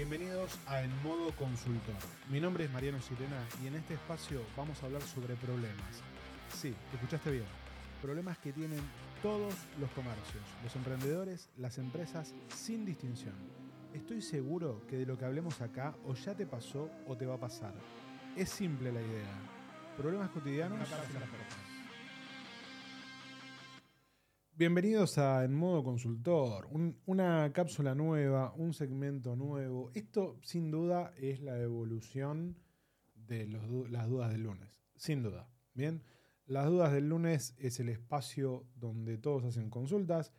Bienvenidos a En Modo Consultor. Mi nombre es Mariano Sirena y en este espacio vamos a hablar sobre problemas. Sí, escuchaste bien. Problemas que tienen todos los comercios, los emprendedores, las empresas, sin distinción. Estoy seguro que de lo que hablemos acá o ya te pasó o te va a pasar. Es simple la idea. Problemas cotidianos. Bienvenidos a En Modo Consultor, un- una cápsula nueva, un segmento nuevo. Esto sin duda es la evolución de las dudas del lunes, sin duda. Bien, las dudas del lunes es el espacio donde todos hacen consultas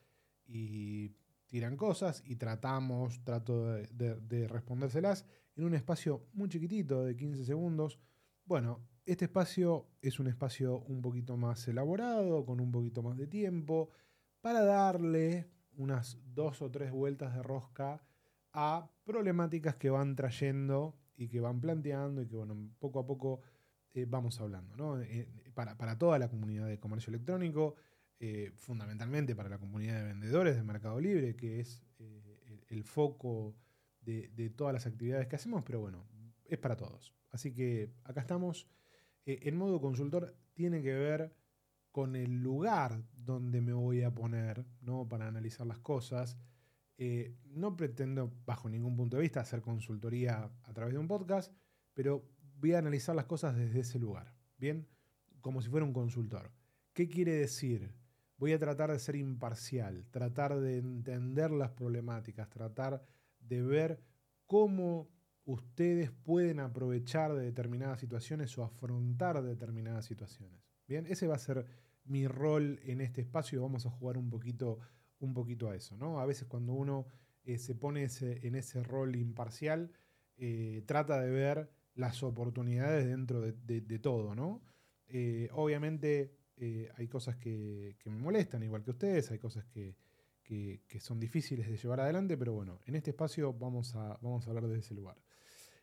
y tiran cosas y tratamos, trato de, de- de respondérselas en un espacio muy chiquitito de 15 segundos. Bueno, este espacio es un espacio un poquito más elaborado, con un poquito más de tiempo, para darle unas dos o tres vueltas de rosca a problemáticas que van trayendo y que van planteando y que, bueno, poco a poco eh, vamos hablando, ¿no? Eh, para, para toda la comunidad de comercio electrónico, eh, fundamentalmente para la comunidad de vendedores de Mercado Libre, que es el, foco de, de todas las actividades que hacemos, pero bueno, es para todos. Así que acá estamos. En modo consultor tiene que ver con el lugar donde me voy a poner ¿no? para analizar las cosas. Eh, no pretendo, bajo ningún punto de vista, hacer consultoría a través de un podcast, pero voy a analizar las cosas desde ese lugar, ¿bien? Como si fuera un consultor. ¿Qué quiere decir? Voy a tratar de ser imparcial, tratar de entender las problemáticas, tratar de ver cómo ustedes pueden aprovechar de determinadas situaciones o afrontar determinadas situaciones. Bien, ese va a ser mi rol en este espacio y vamos a jugar un poquito, un poquito a eso. ¿no? A veces cuando uno eh, se pone ese- en ese rol imparcial, eh, trata de ver las oportunidades dentro de, todo. ¿no? Eh, obviamente hay cosas que, que me molestan, igual que ustedes, hay cosas que, que- que son difíciles de llevar adelante, pero bueno, en este espacio vamos a, vamos a hablar desde ese lugar.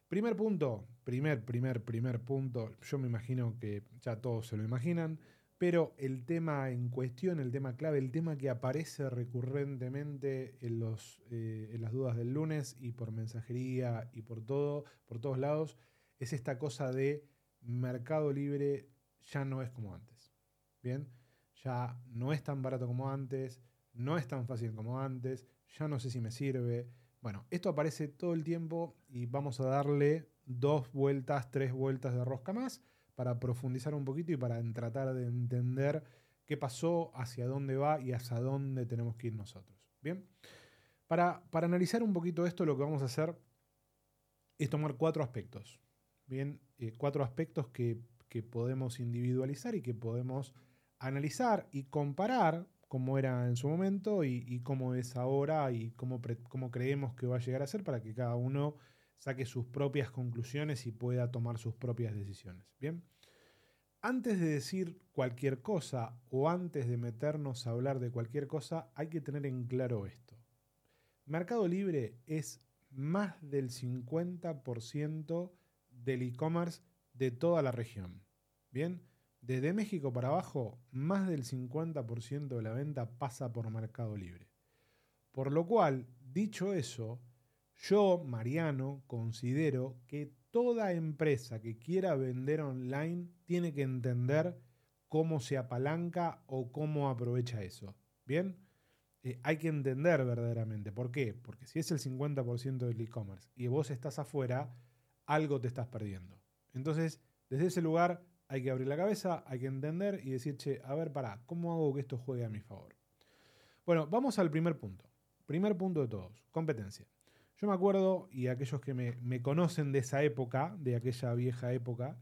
Primer punto, primer, primer, primer punto, yo me imagino que ya todos se lo imaginan, pero el tema en cuestión, el tema clave, el tema que aparece recurrentemente en, los, eh, en las dudas del lunes y por mensajería y por todo, por todos lados, es esta cosa de Mercado Libre ya no es como antes. Bien, ya no es tan barato como antes, no es tan fácil como antes, ya no sé si me sirve. Bueno, esto aparece todo el tiempo y vamos a darle dos vueltas, tres vueltas de rosca más para profundizar un poquito y para tratar de entender qué pasó, hacia dónde va y hacia dónde tenemos que ir nosotros. Bien, para, para analizar un poquito esto, lo que vamos a hacer es tomar cuatro aspectos. Bien, eh, cuatro aspectos que, que podemos individualizar y que podemos analizar y comparar cómo era en su momento y, cómo es ahora y cómo, cómo creemos que va a llegar a ser para que cada uno saque sus propias conclusiones y pueda tomar sus propias decisiones. Bien. Antes de decir cualquier cosa o antes de meternos a hablar de cualquier cosa, hay que tener en claro esto. Mercado Libre es más del 50% del e-commerce de toda la región. Bien, desde México para abajo, más del 50% de la venta pasa por Mercado Libre. Por lo cual, dicho eso, yo, Mariano, considero que toda empresa que quiera vender online tiene que entender cómo se apalanca o cómo aprovecha eso. ¿Bien? Eh, hay que entender verdaderamente. ¿Por qué? Porque si es el 50% del e-commerce y vos estás afuera, algo te estás perdiendo. Entonces, desde ese lugar hay que abrir la cabeza, hay que entender y decir, che, a ver, pará, ¿cómo hago que esto juegue a mi favor? Bueno, vamos al primer punto. Primer punto de todos, competencia. Yo me acuerdo, y aquellos que me, conocen de esa época, de aquella vieja época,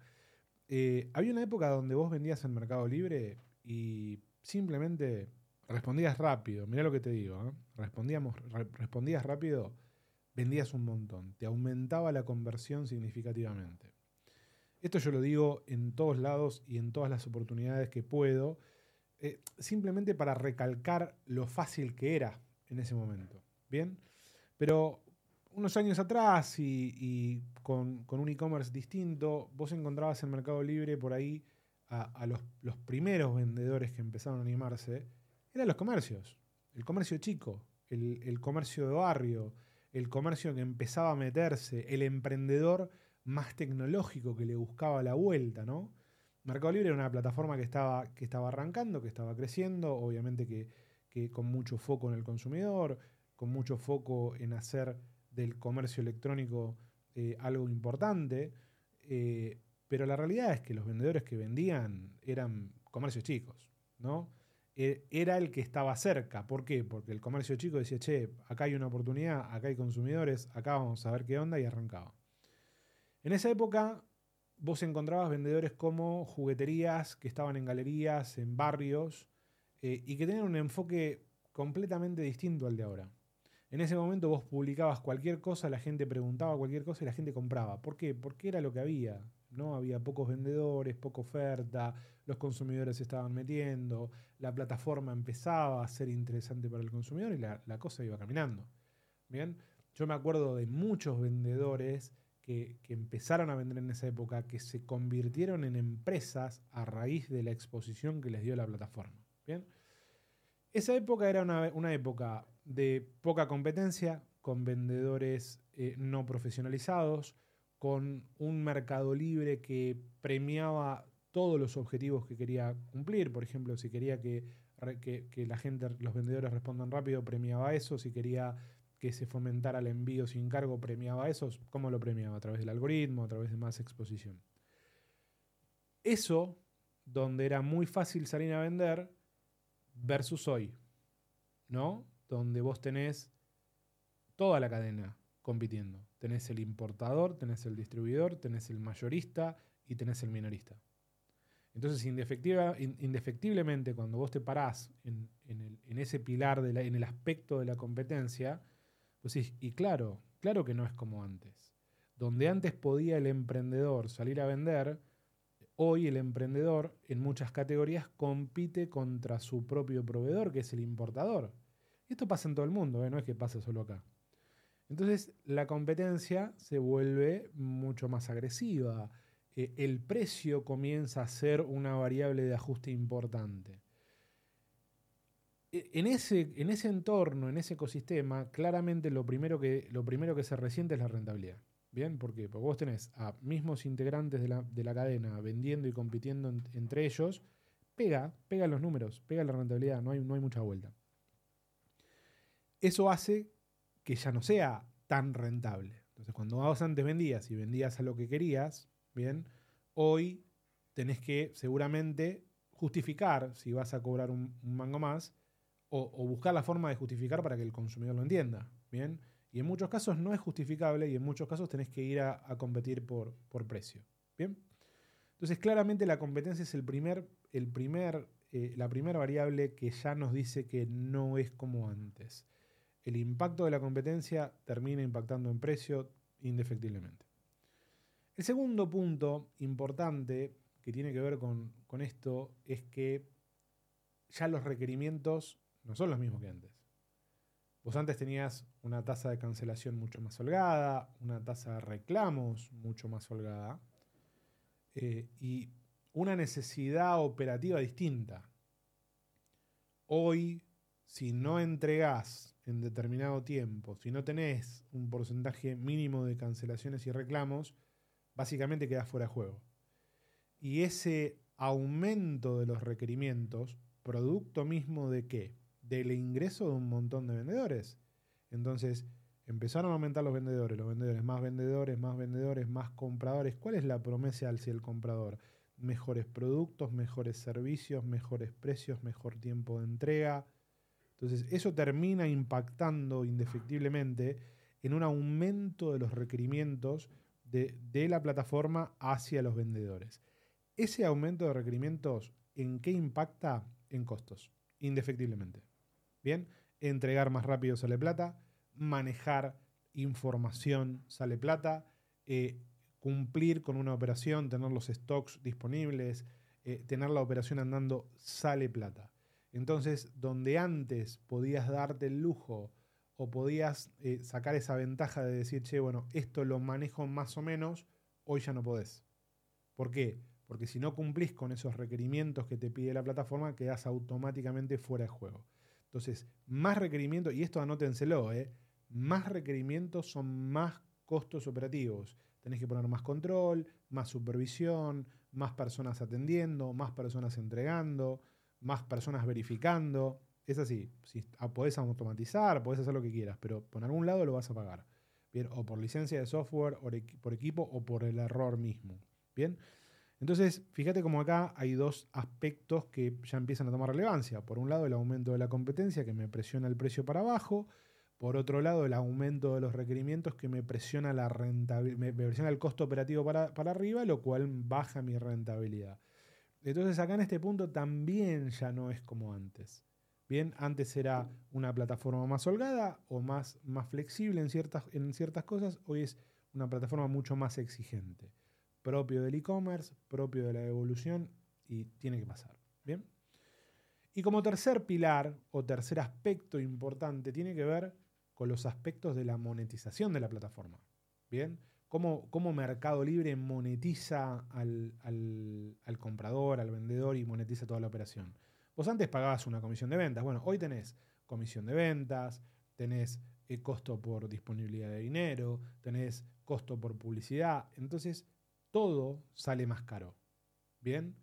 eh, había una época donde vos vendías en Mercado Libre y simplemente respondías rápido. Mirá lo que te digo, ¿eh? Respondíamos, re- respondías rápido, vendías un montón. Te aumentaba la conversión significativamente. Esto yo lo digo en todos lados y en todas las oportunidades que puedo, eh, simplemente para recalcar lo fácil que era en ese momento. Bien, pero unos años atrás y, con, con un e-commerce distinto, vos encontrabas en Mercado Libre por ahí a, a los, los primeros vendedores que empezaron a animarse, eran los comercios, el comercio chico, el, el comercio de barrio, el comercio que empezaba a meterse, el emprendedor más tecnológico que le buscaba la vuelta, ¿no? Mercado Libre era una plataforma que estaba, que estaba arrancando, que estaba creciendo, obviamente que, con mucho foco en el consumidor, con mucho foco en hacer del comercio electrónico eh, algo importante, eh, pero la realidad es que los vendedores que vendían eran comercios chicos, ¿no? E, era el que estaba cerca. ¿Por qué? Porque el comercio chico decía, che, acá hay una oportunidad, acá hay consumidores, acá vamos a ver qué onda y arrancaba. En esa época vos encontrabas vendedores como jugueterías que estaban en galerías, en barrios, eh, y que tenían un enfoque completamente distinto al de ahora. En ese momento vos publicabas cualquier cosa, la gente preguntaba cualquier cosa y la gente compraba. ¿Por qué? Porque era lo que había. ¿no? Había pocos vendedores, poca oferta, los consumidores se estaban metiendo, la plataforma empezaba a ser interesante para el consumidor y la, cosa iba caminando. Bien, yo me acuerdo de muchos vendedores que, empezaron a vender en esa época, que se convirtieron en empresas a raíz de la exposición que les dio la plataforma. Bien, esa época era una, época de poca competencia, con vendedores eh, no profesionalizados, con un mercado libre que premiaba todos los objetivos que quería cumplir. Por ejemplo, si quería que, la gente, los vendedores respondan rápido, premiaba eso. Si quería que se fomentara el envío sin cargo, premiaba eso. ¿Cómo lo premiaba? A través del algoritmo, a través de más exposición. Eso, donde era muy fácil salir a vender, versus hoy, ¿no? Donde vos tenés toda la cadena compitiendo. Tenés el importador, tenés el distribuidor, tenés el mayorista y tenés el minorista. Entonces, indefectiblemente, cuando vos te parás en, ese pilar, en el aspecto de la competencia, y claro, claro que no es como antes. Donde antes podía el emprendedor salir a vender, hoy el emprendedor en muchas categorías compite contra su propio proveedor, que es el importador. Esto pasa en todo el mundo, ¿eh? no es que pase solo acá. Entonces la competencia se vuelve mucho más agresiva eh, el precio comienza a ser una variable de ajuste importante. E, en ese, en ese entorno, en ese ecosistema, claramente lo primero, que, lo primero que se resiente es la rentabilidad. ¿Bien? Porque vos tenés a mismos integrantes de la, cadena vendiendo y compitiendo entre ellos, pega, pega los números, pega la rentabilidad, no hay, no hay mucha vuelta. Eso hace que ya no sea tan rentable. Entonces, cuando vos antes vendías y vendías a lo que querías, Bien, hoy tenés que seguramente justificar si vas a cobrar un, mango más o, buscar la forma de justificar para que el consumidor lo entienda. Bien, y en muchos casos no es justificable y en muchos casos tenés que ir a, competir por, por, precio. Bien, entonces claramente la competencia es el primer, el primer, eh, la primera variable que ya nos dice que no es como antes. El impacto de la competencia termina impactando en precio indefectiblemente. El segundo punto importante que tiene que ver con, esto es que ya los requerimientos no son los mismos que antes. Vos antes tenías una tasa de cancelación mucho más holgada, una tasa de reclamos mucho más holgada eh, y una necesidad operativa distinta. Hoy, si no entregás en determinado tiempo, si no tenés un porcentaje mínimo de cancelaciones y reclamos, básicamente queda fuera de juego. Y ese aumento de los requerimientos, producto mismo de qué? Del ingreso de un montón de vendedores. Entonces, empezaron a aumentar los vendedores, los vendedores, más vendedores, más vendedores, más compradores. ¿Cuál es la promesa hacia el comprador? Mejores productos, mejores servicios, mejores precios, mejor tiempo de entrega. Entonces, eso termina impactando indefectiblemente en un aumento de los requerimientos de, la plataforma hacia los vendedores. Ese aumento de requerimientos, ¿en qué impacta? En costos, indefectiblemente. Bien, entregar más rápido sale plata, manejar información sale plata, eh, cumplir con una operación, tener los stocks disponibles, eh, tener la operación andando sale plata. Entonces, donde antes podías darte el lujo o podías eh, sacar esa ventaja de decir, che, bueno, esto lo manejo más o menos, hoy ya no podés. ¿Por qué? Porque si no cumplís con esos requerimientos que te pide la plataforma, quedás automáticamente fuera de juego. Entonces, más requerimientos, y esto anótenselo, ¿eh? más requerimientos son más costos operativos. Tenés que poner más control, más supervisión, más personas atendiendo, más personas entregando, más personas verificando. Es así, si podés automatizar, podés hacer lo que quieras, pero por algún lado lo vas a pagar. Bien, o por licencia de software, o por equipo, o por el error mismo. Bien, entonces fíjate como acá hay dos aspectos que ya empiezan a tomar relevancia. Por un lado, el aumento de la competencia que me presiona el precio para abajo. Por otro lado, el aumento de los requerimientos que me presiona la me presiona el costo operativo para, para arriba, lo cual baja mi rentabilidad. Entonces acá en este punto también ya no es como antes. Bien, antes era una plataforma más holgada o más, más flexible en ciertas, en ciertas cosas, hoy es una plataforma mucho más exigente, propio del e-commerce, propio de la evolución y tiene que pasar. Bien. Y como tercer pilar o tercer aspecto importante tiene que ver con los aspectos de la monetización de la plataforma. Bien, cómo, cómo Mercado Libre monetiza al, al comprador, al vendedor y monetiza toda la operación. Vos antes pagabas una comisión de ventas. Bueno, hoy tenés comisión de ventas, tenés eh, costo por disponibilidad de dinero, tenés costo por publicidad. Entonces, todo sale más caro. ¿Bien?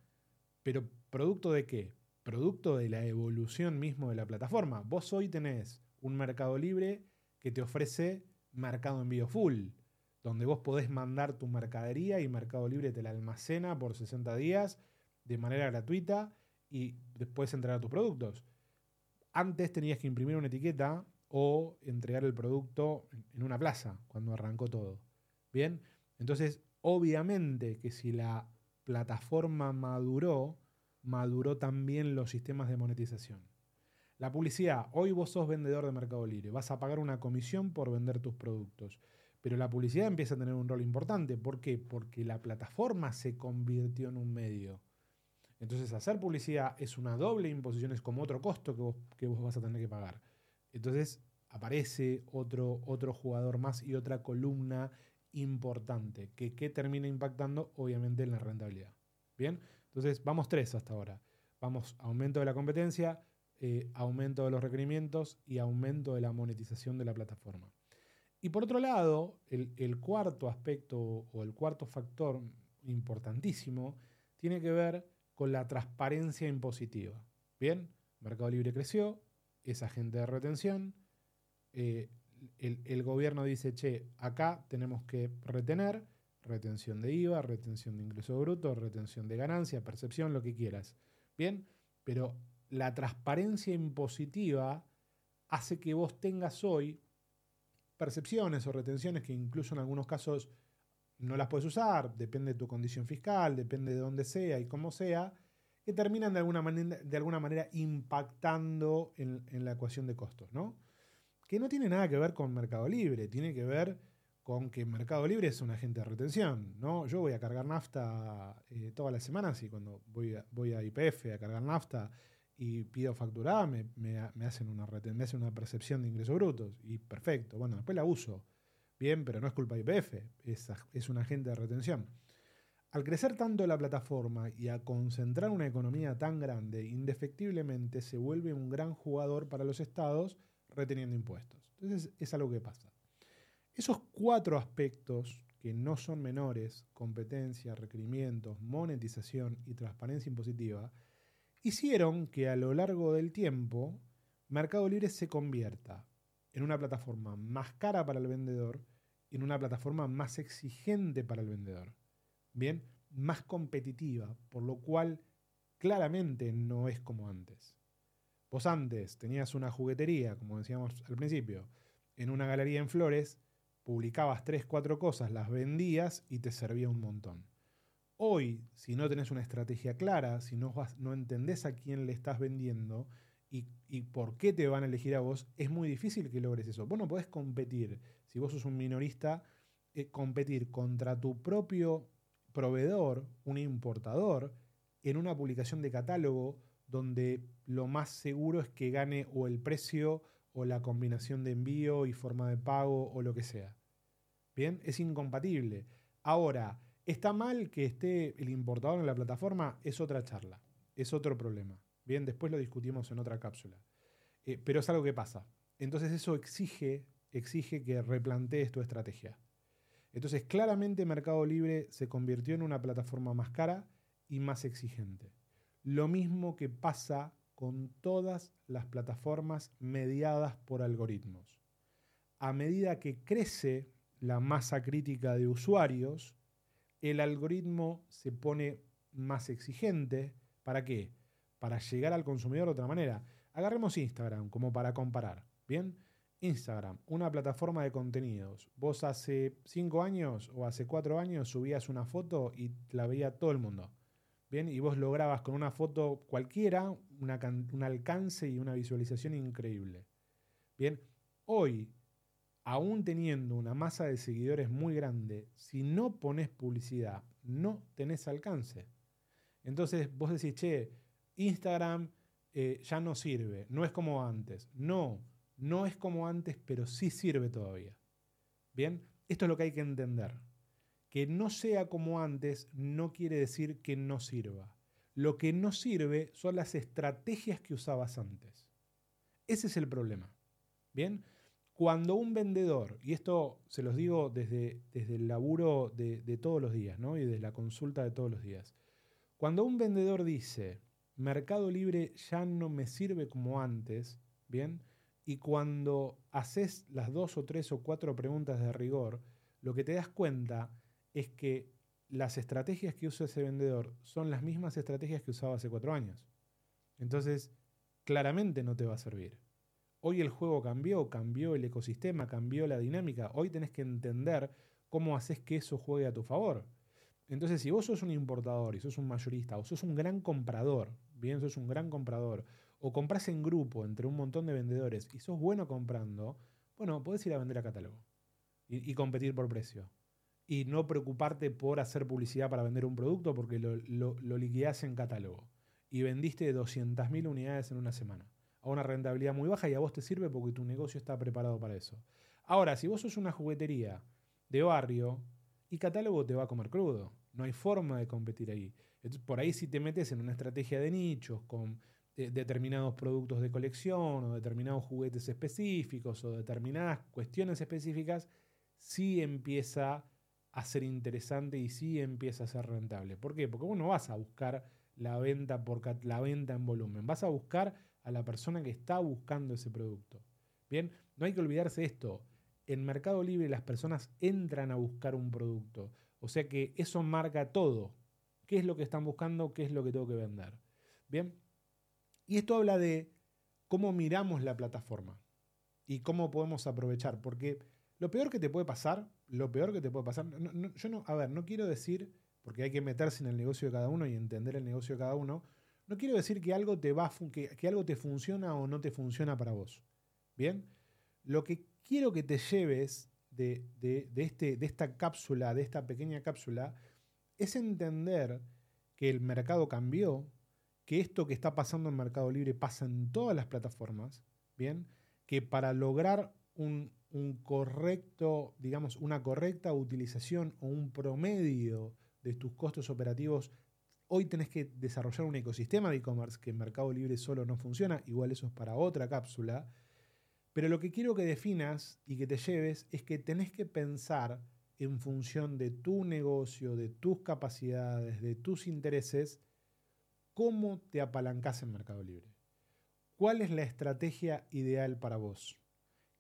Pero ¿producto de qué? Producto de la evolución mismo de la plataforma. Vos hoy tenés un mercado libre que te ofrece mercado envío full, donde vos podés mandar tu mercadería y Mercado Libre te la almacena por 60 días de manera gratuita y después entregar tus productos. Antes tenías que imprimir una etiqueta o entregar el producto en una plaza cuando arrancó todo. Bien, entonces obviamente que si la plataforma maduró, maduró también los sistemas de monetización. La publicidad, hoy vos sos vendedor de Mercado Libre, vas a pagar una comisión por vender tus productos, pero la publicidad empieza a tener un rol importante. ¿Por qué? Porque la plataforma se convirtió en un medio. Entonces, hacer publicidad es una doble imposición, es como otro costo que vos, vas a tener que pagar. Entonces, aparece otro, otro jugador más y otra columna importante, que, termina impactando obviamente en la rentabilidad. Bien, entonces vamos tres hasta ahora. Vamos aumento de la competencia, eh, aumento de los requerimientos y aumento de la monetización de la plataforma. Y por otro lado, el cuarto aspecto o el cuarto factor importantísimo tiene que ver con la transparencia impositiva. Bien, Mercado Libre creció, es agente de retención, eh, el, gobierno dice, che, acá tenemos que retener, retención de IVA, retención de ingreso bruto, retención de ganancia, percepción, lo que quieras. Bien, pero la transparencia impositiva hace que vos tengas hoy percepciones o retenciones que incluso en algunos casos no las puedes usar, depende de tu condición fiscal, depende de dónde sea y cómo sea, que terminan de alguna manera, de alguna manera impactando en, la ecuación de costos, ¿no? Que no tiene nada que ver con Mercado Libre, tiene que ver con que Mercado Libre es un agente de retención, ¿no? Yo voy a cargar nafta eh, todas las semanas y cuando voy a, voy a IPF a cargar nafta y pido facturada, me, hacen una me hacen una percepción de ingresos brutos y perfecto, bueno, después la uso Bien, pero no es culpa de IPF, es, es un agente de retención. Al crecer tanto la plataforma y a concentrar una economía tan grande, indefectiblemente se vuelve un gran jugador para los estados reteniendo impuestos. Entonces es algo que pasa. Esos cuatro aspectos que no son menores, competencia, requerimientos, monetización y transparencia impositiva, hicieron que a lo largo del tiempo Mercado Libre se convierta en una plataforma más cara para el vendedor en una plataforma más exigente para el vendedor. Bien, más competitiva, por lo cual claramente no es como antes. Vos antes tenías una juguetería, como decíamos al principio, en una galería en flores, publicabas tres, cuatro cosas, las vendías y te servía un montón. Hoy, si no tenés una estrategia clara, si no, no entendés a quién le estás vendiendo y, y, por qué te van a elegir a vos, es muy difícil que logres eso. Vos no podés competir si vos sos un minorista, eh, competir contra tu propio proveedor, un importador, en una publicación de catálogo donde lo más seguro es que gane o el precio o la combinación de envío y forma de pago o lo que sea. Bien, es incompatible. Ahora, ¿está mal que esté el importador en la plataforma? Es otra charla, es otro problema. Bien, después lo discutimos en otra cápsula. Eh, pero es algo que pasa. Entonces eso exige exige que replantees tu estrategia. Entonces, claramente Mercado Libre se convirtió en una plataforma más cara y más exigente. Lo mismo que pasa con todas las plataformas mediadas por algoritmos. A medida que crece la masa crítica de usuarios, el algoritmo se pone más exigente. ¿Para qué? Para llegar al consumidor de otra manera. Agarremos Instagram como para comparar. Bien, Instagram, una plataforma de contenidos. Vos hace cinco años o hace cuatro años subías una foto y la veía todo el mundo. Bien, y vos lograbas con una foto cualquiera un alcance y una visualización increíble. Bien, hoy, aún teniendo una masa de seguidores muy grande, si no pones publicidad, no tenés alcance. Entonces vos decís, che, Instagram eh, ya no sirve, no es como antes. No, no es como antes, pero sí sirve todavía. Bien, esto es lo que hay que entender. Que no sea como antes no quiere decir que no sirva. Lo que no sirve son las estrategias que usabas antes. Ese es el problema. Bien, cuando un vendedor, y esto se los digo desde, desde el laburo de, de todos los días, ¿no? Y desde la consulta de todos los días. Cuando un vendedor dice, Mercado Libre ya no me sirve como antes, ¿bien? Y cuando haces las dos o tres o cuatro preguntas de rigor, lo que te das cuenta es que las estrategias que usa ese vendedor son las mismas estrategias que usaba hace cuatro años. Entonces, claramente no te va a servir. Hoy el juego cambió, cambió el ecosistema, cambió la dinámica. Hoy tenés que entender cómo haces que eso juegue a tu favor. Entonces, si vos sos un importador y sos un mayorista o sos un gran comprador, bien, sos un gran comprador, o compras en grupo entre un montón de vendedores y sos bueno comprando, bueno, podés ir a vender a catálogo y, y competir por precio y no preocuparte por hacer publicidad para vender un producto porque lo, lo, liquidás en catálogo. Y vendiste 200.000 unidades en una semana. A una rentabilidad muy baja y a vos te sirve porque tu negocio está preparado para eso. Ahora, si vos sos una juguetería de barrio y catálogo te va a comer crudo. No hay forma de competir ahí. por ahí si te metes en una estrategia de nichos con eh, determinados productos de colección o determinados juguetes específicos o determinadas cuestiones específicas, sí empieza a ser interesante y sí empieza a ser rentable. ¿Por qué? Porque vos no vas a buscar la venta, por la venta en volumen, vas a buscar a la persona que está buscando ese producto. Bien, no hay que olvidarse esto. En Mercado Libre las personas entran a buscar un producto. O sea que eso marca todo. ¿Qué es lo que están buscando? ¿Qué es lo que tengo que vender? Bien. Y esto habla de cómo miramos la plataforma y cómo podemos aprovechar. Porque lo peor que te puede pasar, lo peor que te puede pasar, yo no, a ver, no quiero decir, porque hay que meterse en el negocio de cada uno y entender el negocio de cada uno, no quiero decir que algo te va, que, que algo te funciona o no te funciona para vos. Bien, lo que quiero que te lleves de, de, este, de esta cápsula, de esta pequeña cápsula, es entender que el mercado cambió, que esto que está pasando en Mercado Libre pasa en todas las plataformas, bien, que para lograr un, un correcto, digamos, una correcta utilización o un promedio de tus costos operativos, hoy tenés que desarrollar un ecosistema de e-commerce que en Mercado Libre solo no funciona, igual eso es para otra cápsula, pero lo que quiero que definas y que te lleves es que tenés que pensar en función de tu negocio, de tus capacidades, de tus intereses, cómo te apalancás en Mercado Libre. ¿Cuál es la estrategia ideal para vos?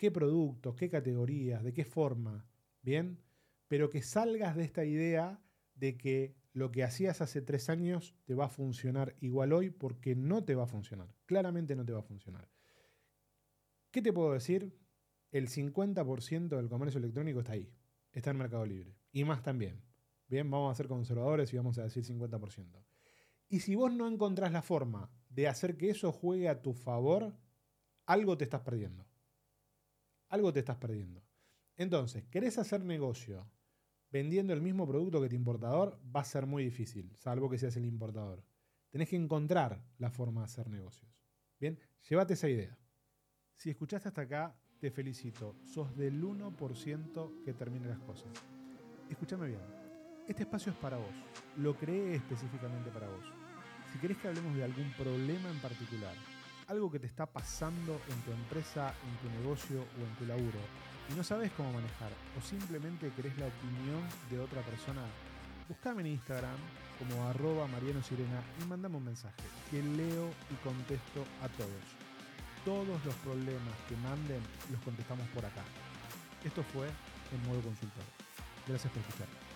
Qué productos, qué categorías, de qué forma, ¿bien? Pero que salgas de esta idea de que lo que hacías hace tres años te va a funcionar igual hoy porque no te va a funcionar. Claramente no te va a funcionar. ¿Qué te puedo decir? El 50% del comercio electrónico está ahí, está en Mercado Libre. Y más también. Bien, vamos a ser conservadores y vamos a decir 50%. Y si vos no encontrás la forma de hacer que eso juegue a tu favor, algo te estás perdiendo algo te estás perdiendo. Entonces, ¿querés hacer negocio vendiendo el mismo producto que tu importador? Va a ser muy difícil, salvo que seas el importador. Tenés que encontrar la forma de hacer negocios. Bien, llévate esa idea. Si escuchaste hasta acá, te felicito. Sos del 1% que termina las cosas. Escúchame bien. Este espacio es para vos. Lo creé específicamente para vos. Si querés que hablemos de algún problema en particular, algo que te está pasando en tu empresa, en tu negocio o en tu laburo, y no sabes cómo manejar o simplemente querés la opinión de otra persona, buscame en Instagram como arroba Mariano Sirena y mandame un mensaje que leo y contesto a todos. Todos los problemas que manden los contestamos por acá. Esto fue el modo consultor. Gracias por escuchar.